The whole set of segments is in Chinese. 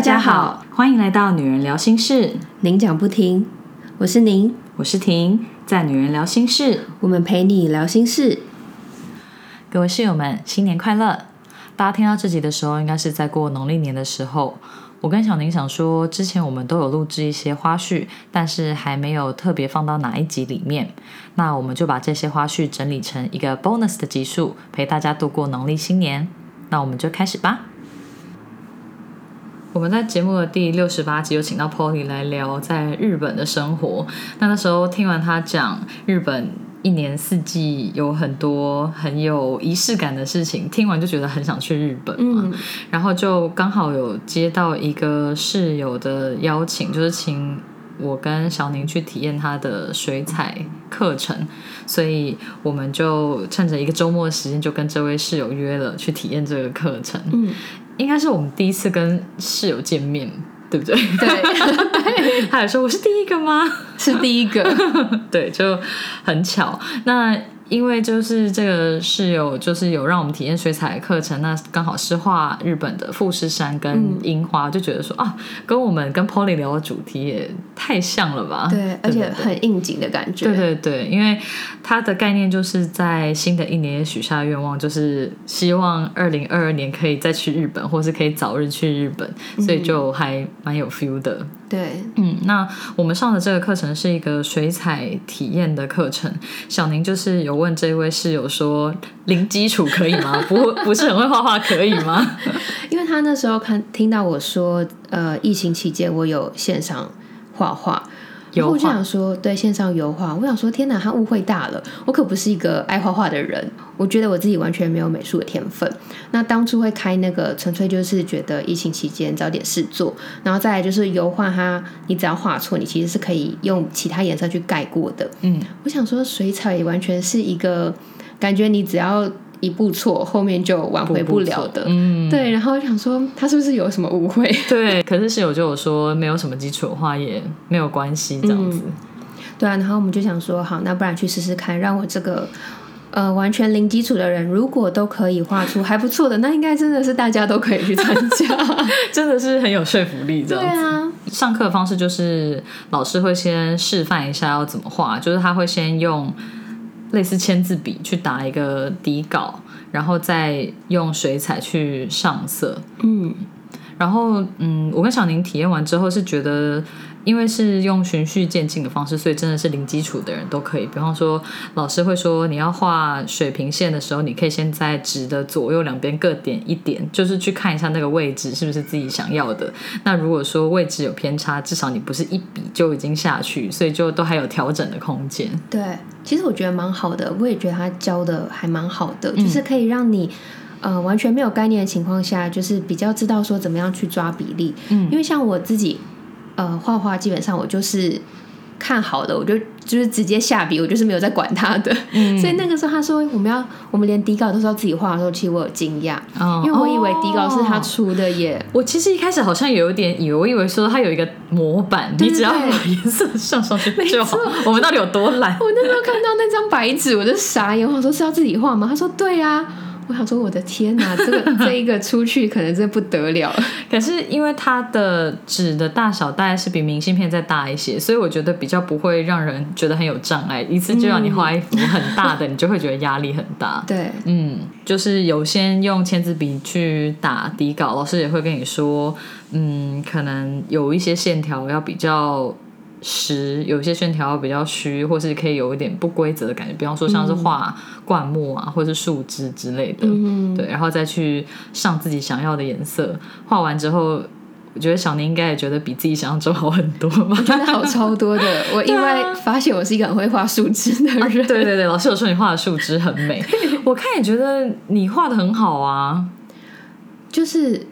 大家好，欢迎来到女人聊心事，您讲不停，我是您，我是婷，在女人聊心事，我们陪你聊心事。各位室友们，新年快乐！大家听到这集的时候，应该是在过农历年的时候。我跟小宁想说，之前我们都有录制一些花絮，但是还没有特别放到哪一集里面。那我们就把这些花絮整理成一个 bonus 的集数，陪大家度过农历新年。那我们就开始吧。我们在节目的第六十八集有请到 Polly 来聊在日本的生活。那那时候听完他讲日本。一年四季有很多很有仪式感的事情，听完就觉得很想去日本嘛。然后就刚好有接到一个室友的邀请，就是请我跟小宁去体验他的水彩课程，所以我们就趁着一个周末的时间，就跟这位室友约了去体验这个课程。嗯，应该是我们第一次跟室友见面。对不对？对，他还说我是第一个吗？是第一个，对，就很巧。那。因为就是这个室友就是有让我们体验水彩课程，那刚好是画日本的富士山跟樱花，就觉得说啊，跟我们跟 Polly 聊的主题也太像了吧？对，而且很应景的感觉。对对对，因为它的概念就是在新的一年许下愿望，就是希望二零二二年可以再去日本，或是可以早日去日本，所以就还蛮有 feel 的。对，嗯，那我们上的这个课程是一个水彩体验的课程。小宁就是有问这位室友说，零基础可以吗？不，不是很会画画可以吗？因为他那时候看听到我说，呃，疫情期间我有线上画画。然后我就想说，对线上油画，我想说，天哪，他误会大了。我可不是一个爱画画的人，我觉得我自己完全没有美术的天分。那当初会开那个，纯粹就是觉得疫情期间找点事做，然后再来就是油画，它你只要画错，你其实是可以用其他颜色去盖过的。嗯，我想说，水彩也完全是一个感觉，你只要。一步错，后面就挽回不了的。嗯，对。然后我想说，他是不是有什么误会？对。可是室友就有说，没有什么基础的话也没有关系，这样子。对啊。然后我们就想说，好，那不然去试试看，让我这个呃完全零基础的人，如果都可以画出还不错的，那应该真的是大家都可以去参加，真的是很有说服力。这样子。对啊。上课的方式就是老师会先示范一下要怎么画，就是他会先用。类似签字笔去打一个底稿，然后再用水彩去上色。嗯，然后嗯，我跟小宁体验完之后是觉得。因为是用循序渐进的方式，所以真的是零基础的人都可以。比方说，老师会说你要画水平线的时候，你可以先在纸的左右两边各点一点，就是去看一下那个位置是不是自己想要的。那如果说位置有偏差，至少你不是一笔就已经下去，所以就都还有调整的空间。对，其实我觉得蛮好的，我也觉得他教的还蛮好的，就是可以让你呃完全没有概念的情况下，就是比较知道说怎么样去抓比例。嗯，因为像我自己。呃，画画基本上我就是看好了，我就就是直接下笔，我就是没有在管他的。所以那个时候他说我们要，我们连底稿都是要自己画的时候，其实我有惊讶，因为我以为底稿是他出的耶。我其实一开始好像有一点以为，我以为说他有一个模板，你只要把颜色上上去就好。我们到底有多懒？我那时候看到那张白纸，我就傻眼，我说是要自己画吗？他说对呀。我想说，我的天哪，这个这一个出去可能真不得了。可是因为它的纸的大小大概是比明信片再大一些，所以我觉得比较不会让人觉得很有障碍。一次就让你画一幅很大的，你就会觉得压力很大。对，嗯，就是有先用签字笔去打底稿，老师也会跟你说，嗯，可能有一些线条要比较。实有些线条比较虚，或是可以有一点不规则的感觉，比方说像是画灌木啊，或是树枝之类的，对，然后再去上自己想要的颜色。画完之后，我觉得小宁应该也觉得比自己想象中好很多吧？我觉得好超多的。我意外发现我是一个很会画树枝的人。对对对，老师有说你画的树枝很美，我看也觉得你画的很好啊。就是，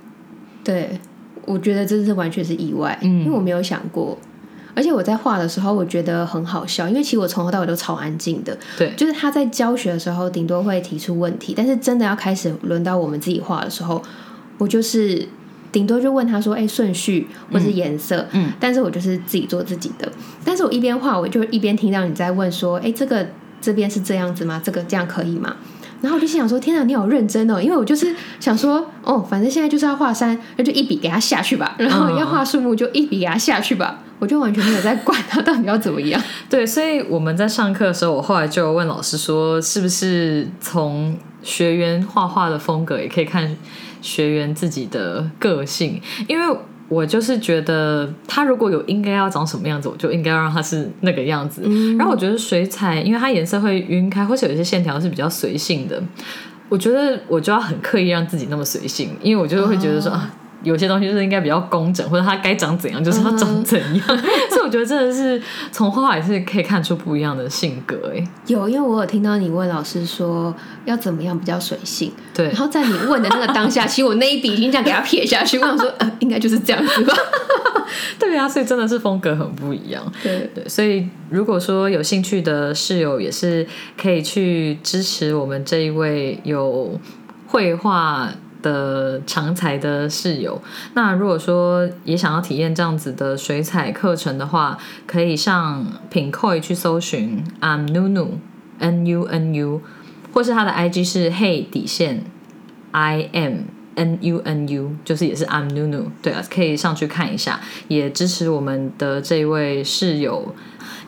对，我觉得这是完全是意外，因为我没有想过。而且我在画的时候，我觉得很好笑，因为其实我从头到尾都超安静的。对，就是他在教学的时候，顶多会提出问题，但是真的要开始轮到我们自己画的时候，我就是顶多就问他说：“哎，顺序或是颜色。”嗯，但是我就是自己做自己的。但是我一边画，我就一边听到你在问说：“哎，这个这边是这样子吗？这个这样可以吗？”然后我就心想说：“天哪，你好认真哦！”因为我就是想说：“哦，反正现在就是要画山，那就一笔给他下去吧。然后要画树木，就一笔给他下去吧。”我就完全没有在管他到底要怎么样。对，所以我们在上课的时候，我后来就问老师说：“是不是从学员画画的风格也可以看学员自己的个性？”因为我就是觉得他如果有应该要长什么样子，我就应该要让他是那个样子。然后我觉得水彩，因为它颜色会晕开，或者有些线条是比较随性的，我觉得我就要很刻意让自己那么随性，因为我就会觉得说啊。有些东西就是应该比较工整，或者它该长怎样就是要长怎样，所以我觉得真的是从画画也是可以看出不一样的性格哎。有，因为我有听到你问老师说要怎么样比较随性，对。然后在你问的那个当下，其实我那一笔已经这样给他撇下去，我想说呃，应该就是这样子吧。对啊，所以真的是风格很不一样。对对，所以如果说有兴趣的室友，也是可以去支持我们这一位有绘画。的长才的室友，那如果说也想要体验这样子的水彩课程的话，可以上品 Koi 去搜寻 I'm Nunu N U N U，或是他的 IG 是 Hey 底线 I M N U N U，就是也是 I'm Nunu，对啊，可以上去看一下，也支持我们的这位室友。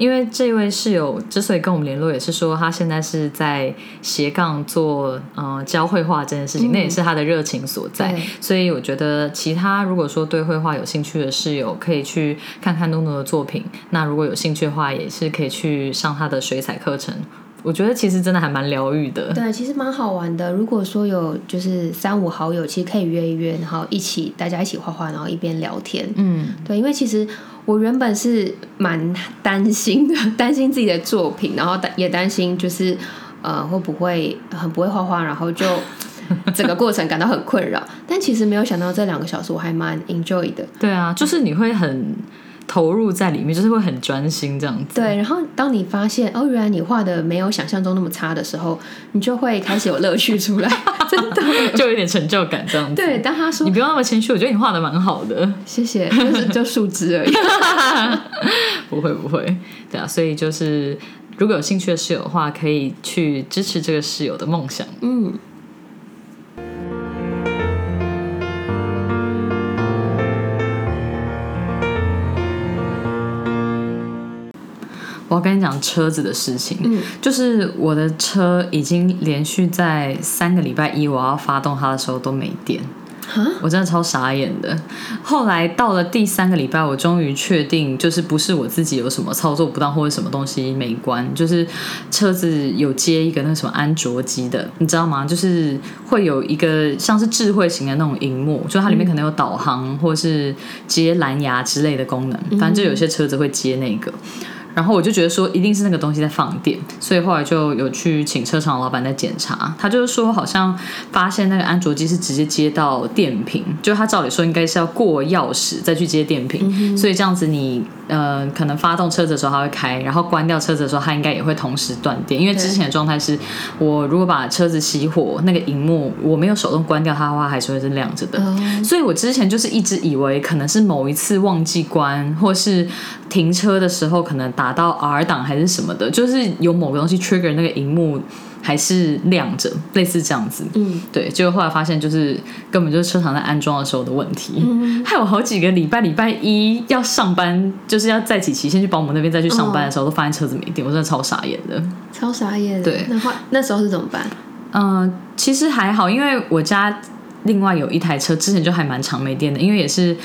因为这位室友之所以跟我们联络，也是说他现在是在斜杠做呃教绘画这件事情，那也是他的热情所在。所以我觉得其他如果说对绘画有兴趣的室友，可以去看看诺诺的作品。那如果有兴趣的话，也是可以去上他的水彩课程。我觉得其实真的还蛮疗愈的。对，其实蛮好玩的。如果说有就是三五好友，其实可以约一约，然后一起大家一起画画，然后一边聊天。嗯，对，因为其实。我原本是蛮担心的，担心自己的作品，然后担也担心就是呃会不会很不会画画，然后就整个过程感到很困扰。但其实没有想到这两个小时我还蛮 enjoy 的。对啊，就是你会很。投入在里面，就是会很专心这样子。对，然后当你发现哦，原来你画的没有想象中那么差的时候，你就会开始有乐趣出来，真的就有点成就感这样子。对，当他说你不用那么谦虚，我觉得你画的蛮好的，谢谢，就是就数值而已。不会不会，对啊，所以就是如果有兴趣的室友的话，可以去支持这个室友的梦想。嗯。我跟你讲车子的事情，嗯，就是我的车已经连续在三个礼拜一我要发动它的时候都没电，我真的超傻眼的。后来到了第三个礼拜，我终于确定，就是不是我自己有什么操作不当或者什么东西没关，就是车子有接一个那个什么安卓机的，你知道吗？就是会有一个像是智慧型的那种荧幕，就它里面可能有导航或者是接蓝牙之类的功能，反正就有些车子会接那个。然后我就觉得说一定是那个东西在放电，所以后来就有去请车厂老板在检查。他就是说好像发现那个安卓机是直接接到电瓶，就他照理说应该是要过钥匙再去接电瓶，所以这样子你呃可能发动车子的时候它会开，然后关掉车子的时候它应该也会同时断电。因为之前的状态是我如果把车子熄火，那个荧幕我没有手动关掉它的话，还是会是亮着的。所以我之前就是一直以为可能是某一次忘记关，或是停车的时候可能。打到 R 档还是什么的，就是有某个东西 trigger 那个荧幕还是亮着，类似这样子。嗯，对，结果后来发现就是根本就是车厂在安装的时候的问题。嗯，还有好几个礼拜，礼拜一要上班，就是要再起期先去保姆那边再去上班的时候，都发现车子没电，我真的超傻眼的。超傻眼。对，那话那时候是怎么办？嗯，其实还好，因为我家另外有一台车，之前就还蛮长没电的，因为也是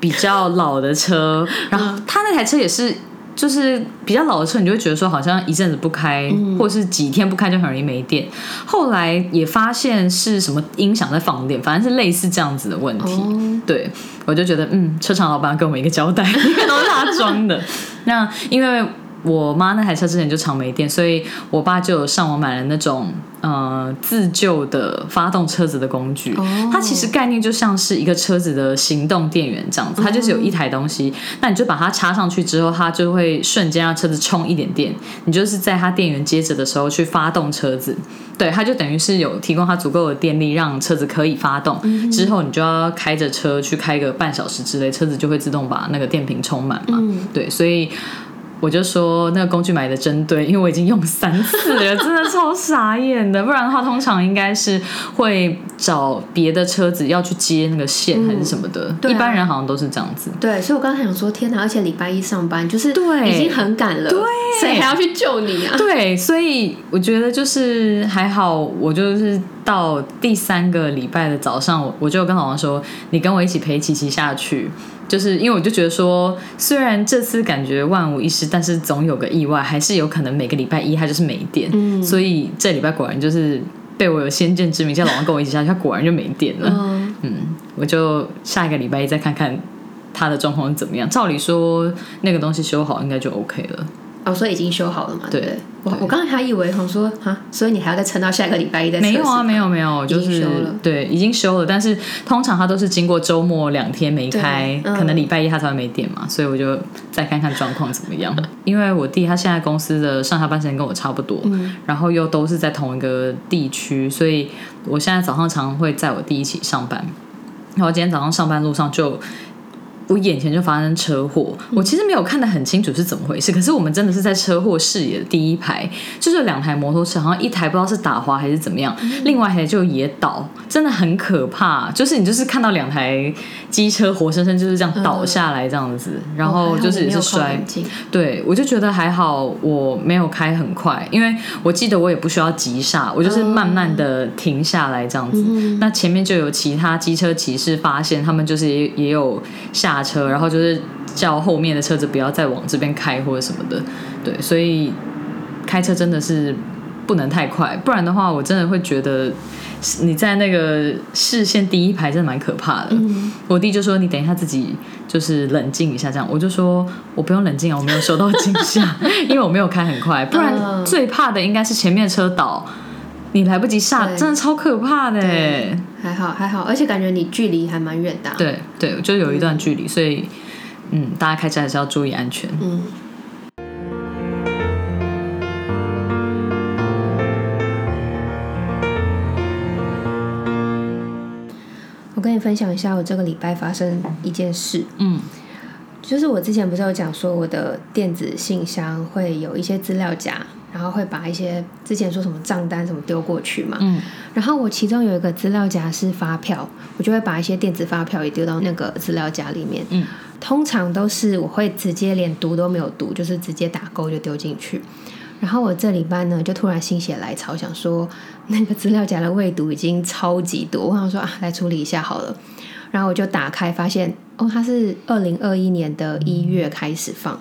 比较老的车，然后他那台车也是。就是比较老的车，你就会觉得说好像一阵子不开，或者是几天不开就很容易没电。后来也发现是什么音响在放电，反正是类似这样子的问题。对，我就觉得嗯，车厂老板给我们一个交代，因为都是他装的。那因为。我妈那台车之前就常没电，所以我爸就有上网买了那种呃自救的发动车子的工具。它其实概念就像是一个车子的行动电源这样子，它就是有一台东西，那你就把它插上去之后，它就会瞬间让车子充一点电。你就是在它电源接着的时候去发动车子，对，它就等于是有提供它足够的电力让车子可以发动。之后你就要开着车去开个半小时之类，车子就会自动把那个电瓶充满嘛。对，所以。我就说那个工具买的真对，因为我已经用三次了，真的超傻眼的。不然的话，通常应该是会找别的车子要去接那个线还是什么的。一般人好像都是这样子。对，所以我刚才想说，天哪！而且礼拜一上班就是对，已经很赶了，对，谁还要去救你啊？对，所以我觉得就是还好，我就是到第三个礼拜的早上，我我就跟老王说，你跟我一起陪琪琪下去。就是因为我就觉得说，虽然这次感觉万无一失，但是总有个意外，还是有可能每个礼拜一它就是没电。嗯，所以这礼拜果然就是被我有先见之明，叫老王跟我一起下去，他果然就没电了。嗯，我就下一个礼拜一再看看他的状况怎么样。照理说那个东西修好应该就 OK 了。哦，所以已经修好了嘛？对，我我刚才还以为想说啊，所以你还要再撑到下个礼拜一再没有啊，没有没有，就是对，已经修了。但是通常它都是经过周末两天没开，可能礼拜一它才会没电嘛，所以我就再看看状况怎么样。因为我弟他现在公司的上下班时间跟我差不多，然后又都是在同一个地区，所以我现在早上常会载我弟一起上班。然后今天早上上班路上就。我眼前就发生车祸，我其实没有看得很清楚是怎么回事，可是我们真的是在车祸视野的第一排，就是两台摩托车，好像一台不知道是打滑还是怎么样，另外一台就也倒，真的很可怕。就是你就是看到两台机车活生生就是这样倒下来这样子，然后就是也是摔。对，我就觉得还好，我没有开很快，因为我记得我也不需要急刹，我就是慢慢的停下来这样子。那前面就有其他机车骑士发现，他们就是也也有下。下车，然后就是叫后面的车子不要再往这边开或者什么的，对，所以开车真的是不能太快，不然的话，我真的会觉得你在那个视线第一排真的蛮可怕的。我弟就说：“你等一下自己就是冷静一下，这样。”我就说：“我不用冷静啊，我没有受到惊吓，因为我没有开很快，不然最怕的应该是前面车倒，你来不及刹，真的超可怕的。”还好还好，而且感觉你距离还蛮远的。对对，就有一段距离，所以嗯，大家开车还是要注意安全。嗯。我跟你分享一下，我这个礼拜发生一件事。嗯。就是我之前不是有讲说，我的电子信箱会有一些资料夹。然后会把一些之前说什么账单什么丢过去嘛，嗯，然后我其中有一个资料夹是发票，我就会把一些电子发票也丢到那个资料夹里面，嗯，通常都是我会直接连读都没有读，就是直接打勾就丢进去。然后我这礼拜呢，就突然心血来潮，想说那个资料夹的未读已经超级多，我想说啊，来处理一下好了。然后我就打开，发现哦，它是二零二一年的一月开始放。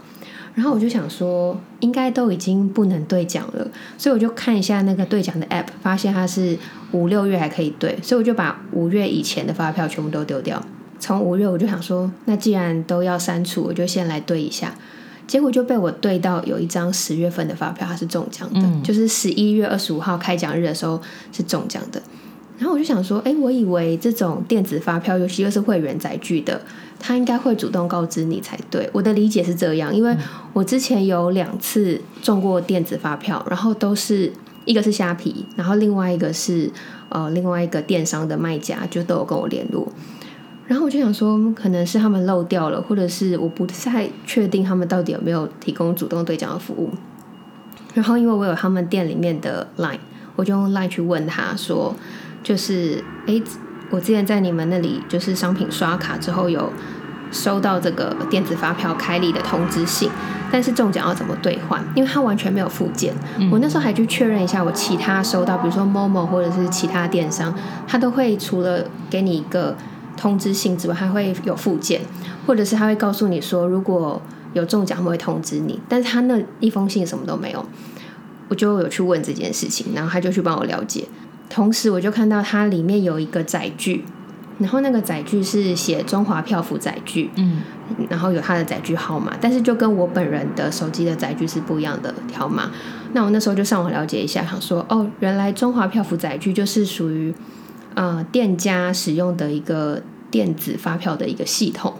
然后我就想说，应该都已经不能兑奖了，所以我就看一下那个兑奖的 app，发现它是五六月还可以兑，所以我就把五月以前的发票全部都丢掉。从五月我就想说，那既然都要删除，我就先来兑一下。结果就被我兑到有一张十月份的发票，它是中奖的，就是十一月二十五号开奖日的时候是中奖的。然后我就想说，哎，我以为这种电子发票，尤其又是会员载具的。他应该会主动告知你才对，我的理解是这样，因为我之前有两次中过电子发票，然后都是一个是虾皮，然后另外一个是呃另外一个电商的卖家，就都有跟我联络，然后我就想说，可能是他们漏掉了，或者是我不太确定他们到底有没有提供主动兑奖的服务，然后因为我有他们店里面的 line，我就用 line 去问他说，就是诶。我之前在你们那里就是商品刷卡之后有收到这个电子发票开立的通知信，但是中奖要怎么兑换？因为它完全没有附件。我那时候还去确认一下，我其他收到，比如说 Momo 或者是其他电商，它都会除了给你一个通知信之外，还会有附件，或者是他会告诉你说如果有中奖会通知你，但是他那一封信什么都没有。我就有去问这件事情，然后他就去帮我了解。同时，我就看到它里面有一个载具，然后那个载具是写中华票符载具，嗯，然后有它的载具号码，但是就跟我本人的手机的载具是不一样的条码。那我那时候就上网了解一下，想说，哦，原来中华票符载具就是属于呃店家使用的一个电子发票的一个系统。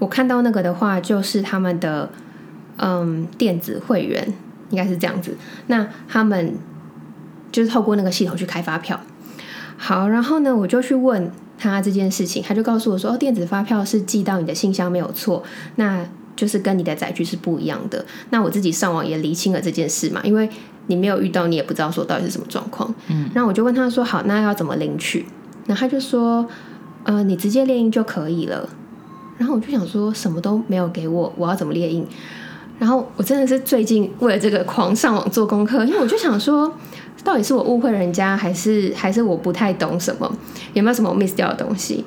我看到那个的话，就是他们的嗯电子会员应该是这样子，那他们。就是透过那个系统去开发票，好，然后呢，我就去问他这件事情，他就告诉我说，哦，电子发票是寄到你的信箱没有错，那就是跟你的载具是不一样的。那我自己上网也厘清了这件事嘛，因为你没有遇到，你也不知道说到底是什么状况。嗯，那我就问他说：“好，那要怎么领取？”那他就说：“呃，你直接列印就可以了。”然后我就想说，什么都没有给我，我要怎么列印？然后我真的是最近为了这个狂上网做功课，因为我就想说，到底是我误会人家，还是还是我不太懂什么？有没有什么 miss 掉的东西？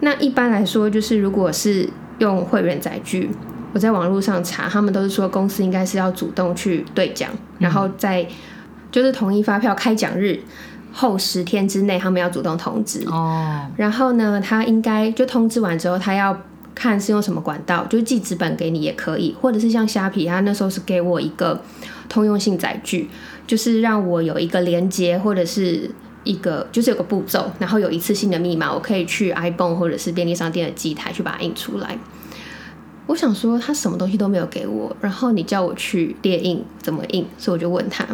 那一般来说，就是如果是用会员载具，我在网络上查，他们都是说公司应该是要主动去兑奖，然后在就是统一发票开奖日后十天之内，他们要主动通知哦。然后呢，他应该就通知完之后，他要看是用什么管道，就是寄纸本给你也可以，或者是像虾皮，他那时候是给我一个通用性载具，就是让我有一个连接或者是。一个就是有个步骤，然后有一次性的密码，我可以去 iPhone 或者是便利商店的机台去把它印出来。我想说他什么东西都没有给我，然后你叫我去列印怎么印，所以我就问他。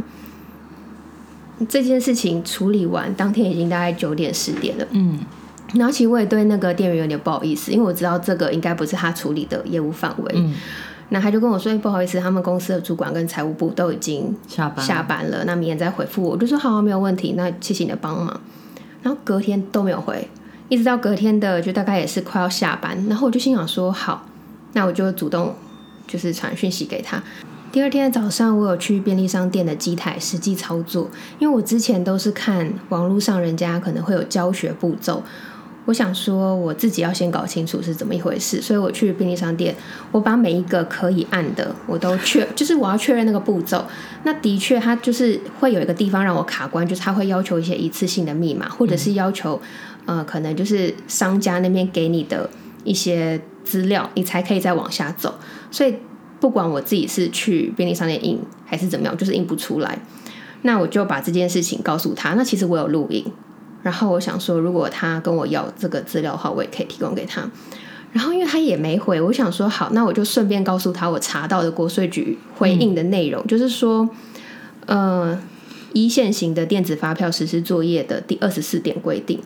这件事情处理完，当天已经大概九点十点了。嗯，然后其实我也对那个店员有点不好意思，因为我知道这个应该不是他处理的业务范围。嗯。那他就跟我说：“不好意思，他们公司的主管跟财务部都已经下班下班了，那明天再回复我。”我就说：“好，没有问题。”那谢谢你的帮忙。然后隔天都没有回，一直到隔天的就大概也是快要下班，然后我就心想说：“好，那我就主动就是传讯息给他。”第二天的早上，我有去便利商店的机台实际操作，因为我之前都是看网络上人家可能会有教学步骤。我想说，我自己要先搞清楚是怎么一回事，所以我去便利商店，我把每一个可以按的我都确，就是我要确认那个步骤。那的确，它就是会有一个地方让我卡关，就是它会要求一些一次性的密码，或者是要求呃，可能就是商家那边给你的一些资料，你才可以再往下走。所以不管我自己是去便利商店印还是怎么样，就是印不出来。那我就把这件事情告诉他。那其实我有录音。然后我想说，如果他跟我要这个资料的话，我也可以提供给他。然后因为他也没回，我想说好，那我就顺便告诉他我查到的国税局回应的内容，就是说，呃，一线型的电子发票实施作业的第二十四点规定，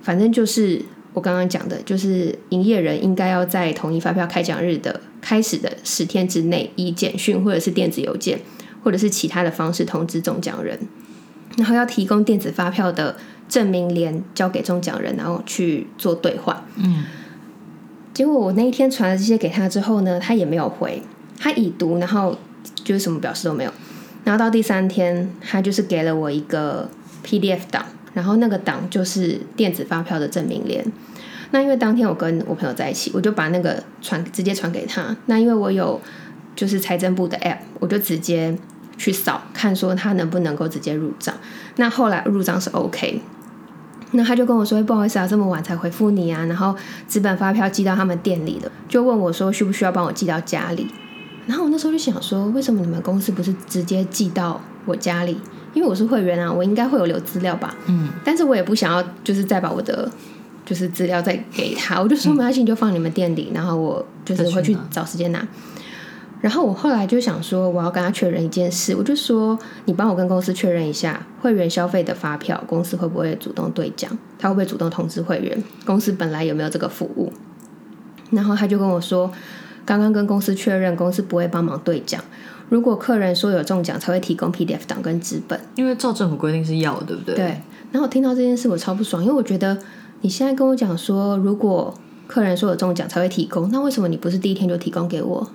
反正就是我刚刚讲的，就是营业人应该要在统一发票开奖日的开始的十天之内，以简讯或者是电子邮件或者是其他的方式通知中奖人。然后要提供电子发票的证明联交给中奖人，然后去做兑换。嗯，结果我那一天传了这些给他之后呢，他也没有回，他已读，然后就是什么表示都没有。然后到第三天，他就是给了我一个 PDF 档，然后那个档就是电子发票的证明联。那因为当天我跟我朋友在一起，我就把那个传直接传给他。那因为我有就是财政部的 App，我就直接。去扫看说他能不能够直接入账，那后来入账是 OK，那他就跟我说不好意思啊，这么晚才回复你啊，然后纸本发票寄到他们店里的，就问我说需不需要帮我寄到家里，然后我那时候就想说为什么你们公司不是直接寄到我家里？因为我是会员啊，我应该会有留资料吧，嗯，但是我也不想要就是再把我的就是资料再给他，我就说没关系，你就放你们店里，然后我就是会去找时间拿。然后我后来就想说，我要跟他确认一件事，我就说你帮我跟公司确认一下，会员消费的发票，公司会不会主动兑奖？他会不会主动通知会员？公司本来有没有这个服务？然后他就跟我说，刚刚跟公司确认，公司不会帮忙兑奖。如果客人说有中奖，才会提供 PDF 档跟纸本，因为照政府规定是要，对不对？对。然后我听到这件事，我超不爽，因为我觉得你现在跟我讲说，如果客人说有中奖才会提供，那为什么你不是第一天就提供给我？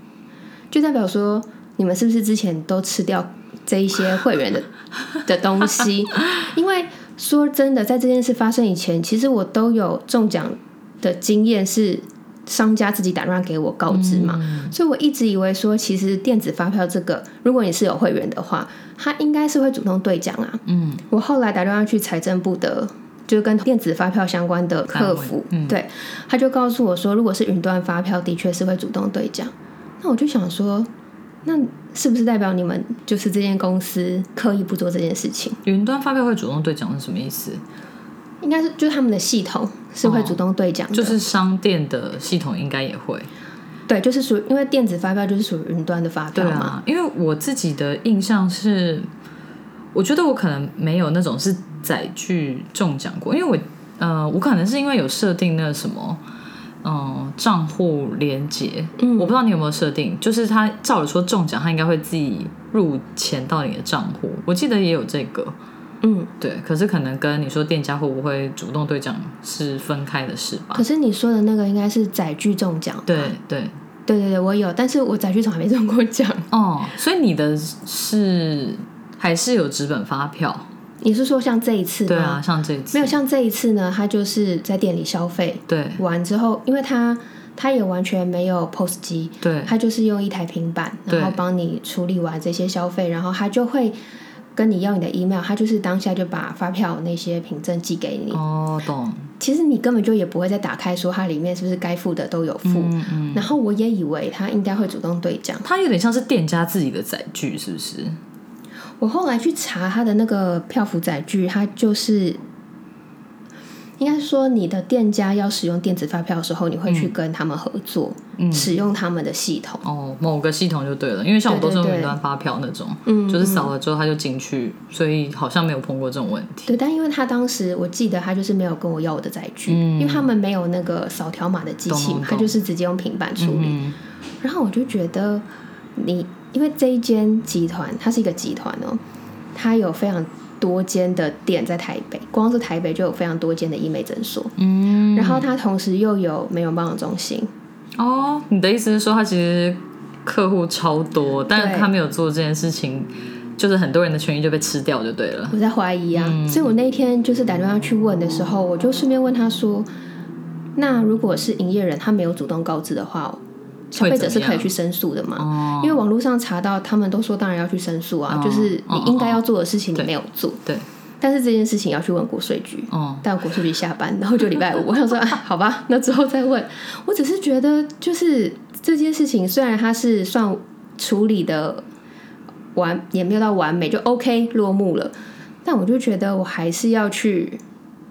就代表说，你们是不是之前都吃掉这一些会员的 的东西？因为说真的，在这件事发生以前，其实我都有中奖的经验，是商家自己打电话给我告知嘛。所以我一直以为说，其实电子发票这个，如果你是有会员的话，他应该是会主动兑奖啊。嗯，我后来打电话去财政部的，就是跟电子发票相关的客服，对，他就告诉我说，如果是云端发票，的确是会主动兑奖。那我就想说，那是不是代表你们就是这间公司刻意不做这件事情？云端发票会主动兑奖是什么意思？应该是就是他们的系统是会主动兑奖的，就是商店的系统应该也会。对，就是属于因为电子发票就是属于云端的发票嘛。因为我自己的印象是，我觉得我可能没有那种是载具中奖过，因为我呃，我可能是因为有设定那什么。嗯账户连接，嗯。我不知道你有没有设定，就是他照理说中奖，他应该会自己入钱到你的账户，我记得也有这个，嗯，对，可是可能跟你说店家会不会主动兑奖是分开的事吧。可？是你说的那个应该是载具中奖，对对，对对对，我有，但是我载具从来没中过奖。哦，所以你的是还是有纸本发票？你是说像这一次吗？对啊，像这一次没有像这一次呢，他就是在店里消费对完之后，因为他他也完全没有 POS 机，对他就是用一台平板，然后帮你处理完这些消费，然后他就会跟你要你的 email，他就是当下就把发票那些凭证寄给你。哦，懂，其实你根本就也不会再打开说它里面是不是该付的都有付。嗯嗯，然后我也以为他应该会主动兑奖，他有点像是店家自己的载具，是不是？我后来去查他的那个票符载具，他就是应该是说你的店家要使用电子发票的时候，你会去跟他们合作，嗯使用他们的系统。哦，某个系统就对了，因为像我都是用云端发票那种，嗯就是扫了之后他就进去，所以好像没有碰过这种问题。对，但因为他当时我记得他就是没有跟我要我的载具，因为他们没有那个扫条码的机器嘛嗯懂懂，他就是直接用平板处理。嗯，然后我就觉得你，因为这一间集团它是一个集团哦，它有非常多间的店在台北，光是台北就有非常多间的医美诊所。嗯，然后它同时又有美容保养中心，哦，你的意思是说它其实客户超多，但是对他没有做这件事情，就是很多人的权益就被吃掉就对了。我在怀疑啊。嗯所以我那天就是打电话去问的时候，我就顺便问他说：“那如果是营业人他没有主动告知的话，消费者是可以去申诉的嘛？”哦，因为网络上查到，他们都说当然要去申诉啊，哦就是你应该要做的事情你对没有做，对，但是这件事情要去问国税局。哦，但国税局下班，然后就礼拜五，我想说，啊，好吧，那之后再问。我只是觉得，就是这件事情，虽然它是算处理的完，也没有到完美，就 OK 落幕了，但我就觉得我还是要去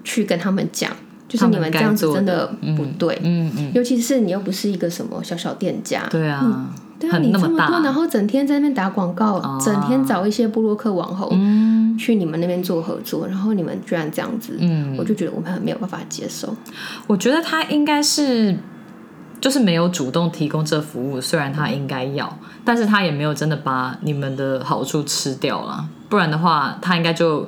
去跟他们讲，就是你们这样子真的不对，嗯嗯，尤其是你又不是一个什么小小店家，对啊，对啊，你这么多，那么大。然后整天在那边打广告，整天找一些布洛克网红、嗯。去你们那边做合作，然后你们居然这样子，嗯，我就觉得我们很没有办法接受。我觉得他应该是就是没有主动提供这服务，虽然他应该要，但是他也没有真的把你们的好处吃掉了，不然的话，他应该就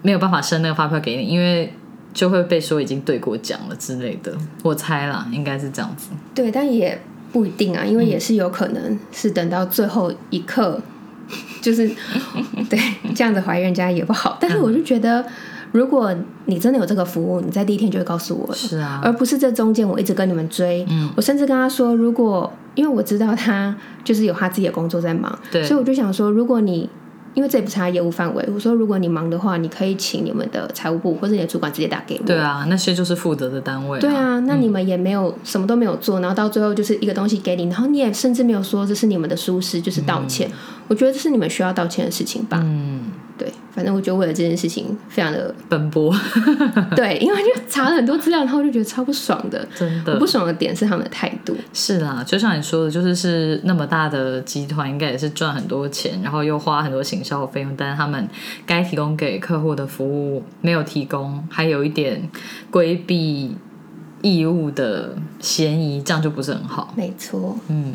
没有办法申那个发票给你，因为就会被说已经兑过奖了之类的。我猜啦，应该是这样子。对，但也不一定啊，因为也是有可能是等到最后一刻，就是 对这样子怀疑人家也不好。但是我就觉得，如果你真的有这个服务，你在第一天就会告诉我，是啊，而不是这中间我一直跟你们追。嗯我甚至跟他说，如果因为我知道他就是有他自己的工作在忙，对所以我就想说，如果你因为这也不是他业务范围，我说如果你忙的话，你可以请你们的财务部或者你的主管直接打给我。对啊，那些就是负责的单位、对，啊，那你们也没有、什么都没有做，然后到最后就是一个东西给你，然后你也甚至没有说这是你们的疏失，就是道歉。我觉得这是你们需要道歉的事情吧。嗯，对，反正我就为了这件事情非常的 奔波，对，因为就查了很多资料，然后我就觉得超不爽的。真的我不爽的点是他们的态度。是啦，就像你说的，就是是那么大的集团，应该也是赚很多钱，然后又花很多行销费用，但是他们该提供给客户的服务没有提供，还有一点规避义务的嫌疑，这样就不是很好。没错。嗯，